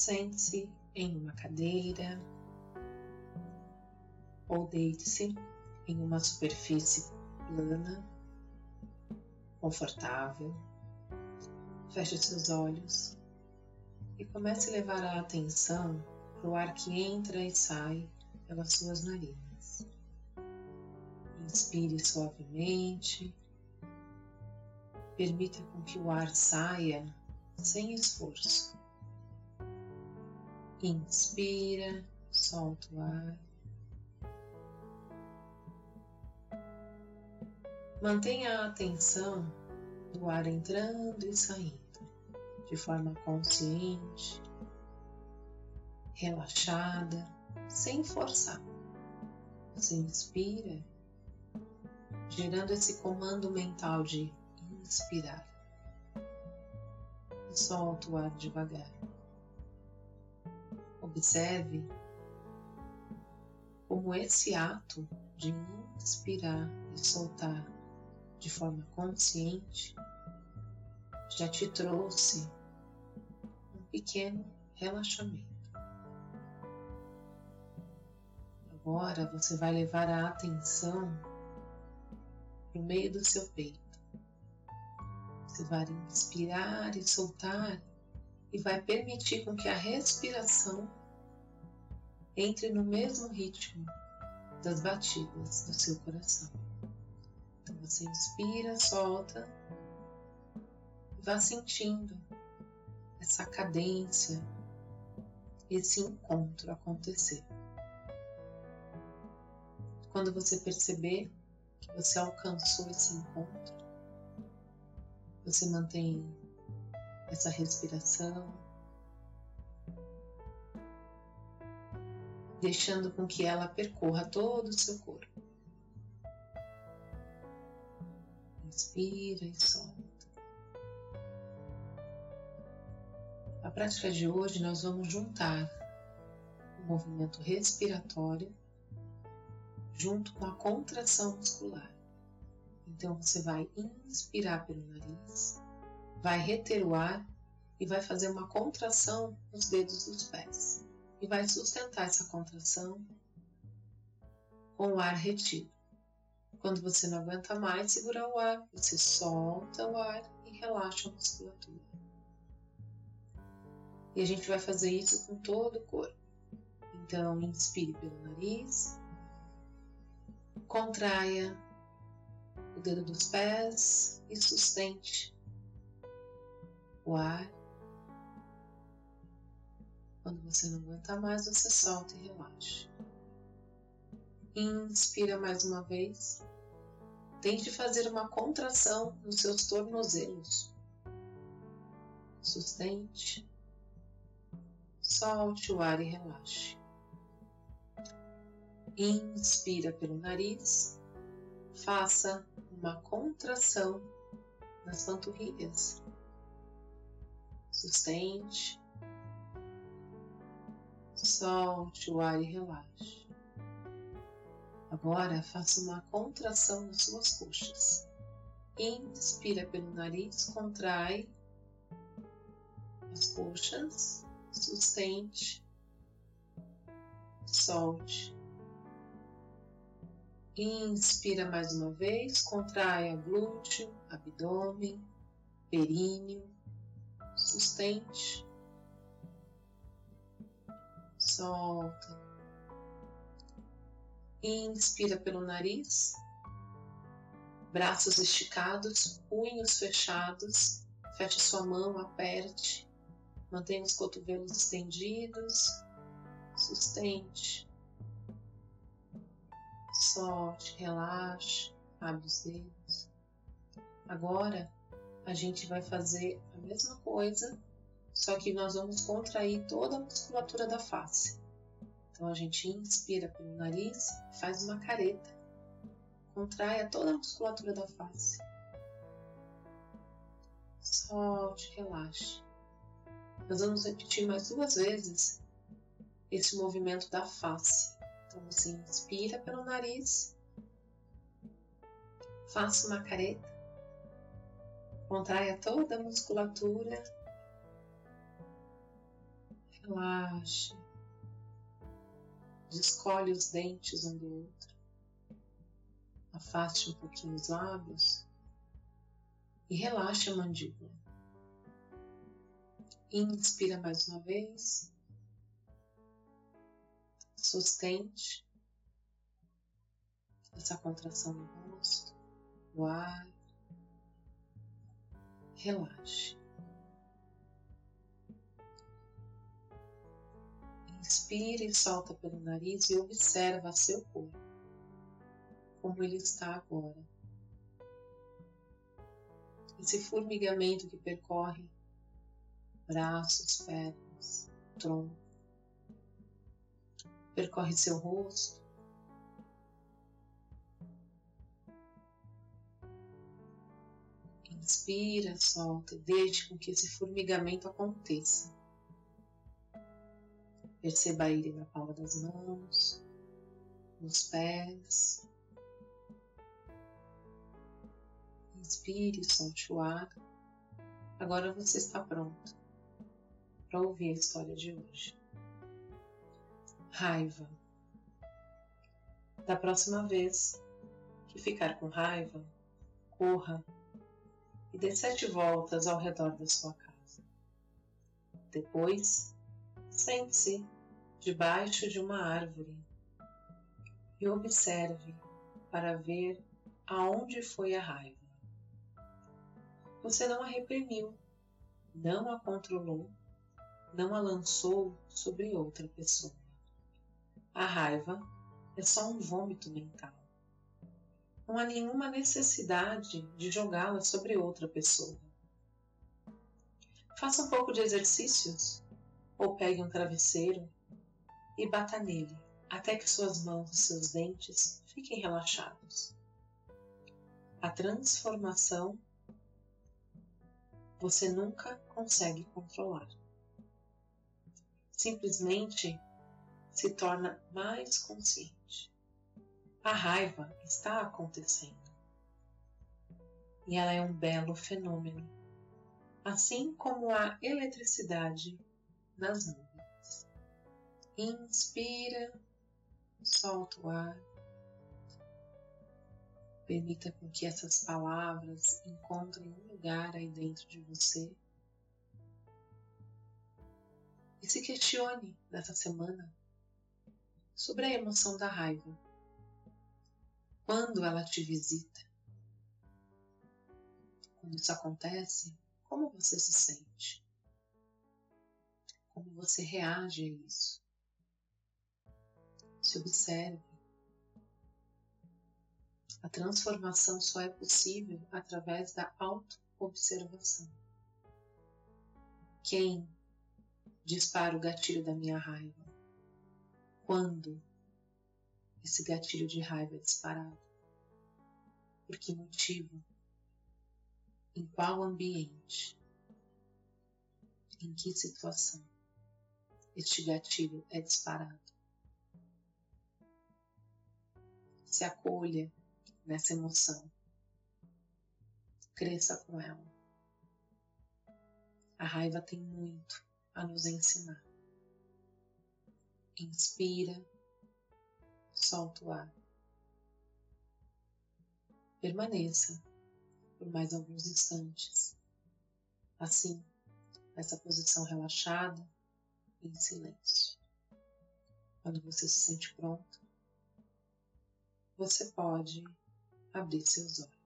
Sente-se em uma cadeira ou deite-se em uma superfície plana, confortável. Feche seus olhos e comece a levar a atenção para o ar que entra e sai pelas suas narinas. Inspire suavemente, permita com que o ar saia sem esforço. Inspira, solta o ar. Mantenha a atenção no ar entrando e saindo de forma consciente, relaxada, sem forçar. Você inspira, gerando esse comando mental de inspirar. E solta o ar devagar. Observe como esse ato de inspirar e soltar de forma consciente já te trouxe um pequeno relaxamento. Agora você vai levar a atenção para o meio do seu peito. Você vai inspirar e soltar e vai permitir com que a respiração entre no mesmo ritmo das batidas do seu coração. Então você inspira, solta e vá sentindo essa cadência, esse encontro acontecer. Quando você perceber que você alcançou esse encontro, você mantém essa respiração, deixando com que ela percorra todo o seu corpo. Inspira e solta. A prática de hoje nós vamos juntar o movimento respiratório junto com a contração muscular. Então você vai inspirar pelo nariz, vai reter o ar e vai fazer uma contração nos dedos dos pés e vai sustentar essa contração com o ar retido. Quando você não aguenta mais segurar o ar, você solta o ar e relaxa a musculatura. E a gente vai fazer isso com todo o corpo. Então, inspire pelo nariz, contraia o dedo dos pés e sustente o ar quando você não aguenta mais, você solta e relaxa. Inspira mais uma vez. Tente fazer uma contração nos seus tornozelos. Sustente. Solte o ar e relaxe. Inspira pelo nariz. Faça uma contração nas panturrilhas. Sustente Solte o ar e relaxe. Agora faça uma contração nas suas coxas. Inspira pelo nariz, contrai as coxas, sustente, solte. Inspira mais uma vez, contrai a glúteo, abdômen, períneo, sustente solta. Inspira pelo nariz, braços esticados, punhos fechados. Feche sua mão, aperte, mantenha os cotovelos estendidos, sustente, solte, relaxe, abre os dedos. Agora a gente vai fazer a mesma coisa só que nós vamos contrair toda a musculatura da face. Então a gente inspira pelo nariz, faz uma careta, contrai toda a musculatura da face. Solte, relaxe. Nós vamos repetir mais duas vezes esse movimento da face. Então você inspira pelo nariz, faça uma careta, contraia toda a musculatura Relaxe. Descolhe os dentes um do outro. Afaste um pouquinho os lábios e relaxe a mandíbula. Inspira mais uma vez. Sustente essa contração no rosto, no ar. Relaxe. Inspire e solta pelo nariz e observa seu corpo, como ele está agora. Esse formigamento que percorre braços, pernas, tronco, percorre seu rosto. Inspira, solta, deixe com que esse formigamento aconteça. Perceba ele na palma das mãos, nos pés. Inspire, solte o ar. Agora você está pronto para ouvir a história de hoje. Raiva. Da próxima vez que ficar com raiva, corra e dê sete voltas ao redor da sua casa. Depois, Sente-se debaixo de uma árvore e observe para ver aonde foi a raiva. Você não a reprimiu, não a controlou, não a lançou sobre outra pessoa. A raiva é só um vômito mental. Não há nenhuma necessidade de jogá-la sobre outra pessoa. Faça um pouco de exercícios ou pegue um travesseiro e bata nele até que suas mãos e seus dentes fiquem relaxados. A transformação você nunca consegue controlar. Simplesmente se torna mais consciente. A raiva está acontecendo. E ela é um belo fenômeno, assim como a eletricidade nas nuvens. Inspira, solta o ar. Permita com que essas palavras encontrem um lugar aí dentro de você. E se questione nessa semana sobre a emoção da raiva. Quando ela te visita? Quando isso acontece, como você se sente? como você reage a isso. Se observe. A transformação só é possível através da auto-observação. Quem dispara o gatilho da minha raiva? Quando esse gatilho de raiva disparado? Por que motivo? Em qual ambiente? Em que situação? este gatilho é disparado. Se acolha nessa emoção. Cresça com ela. A raiva tem muito a nos ensinar. Inspira, solta o ar. Permaneça por mais alguns instantes. Assim, nessa posição relaxada, em silêncio. Quando você se sente pronto, você pode abrir seus olhos.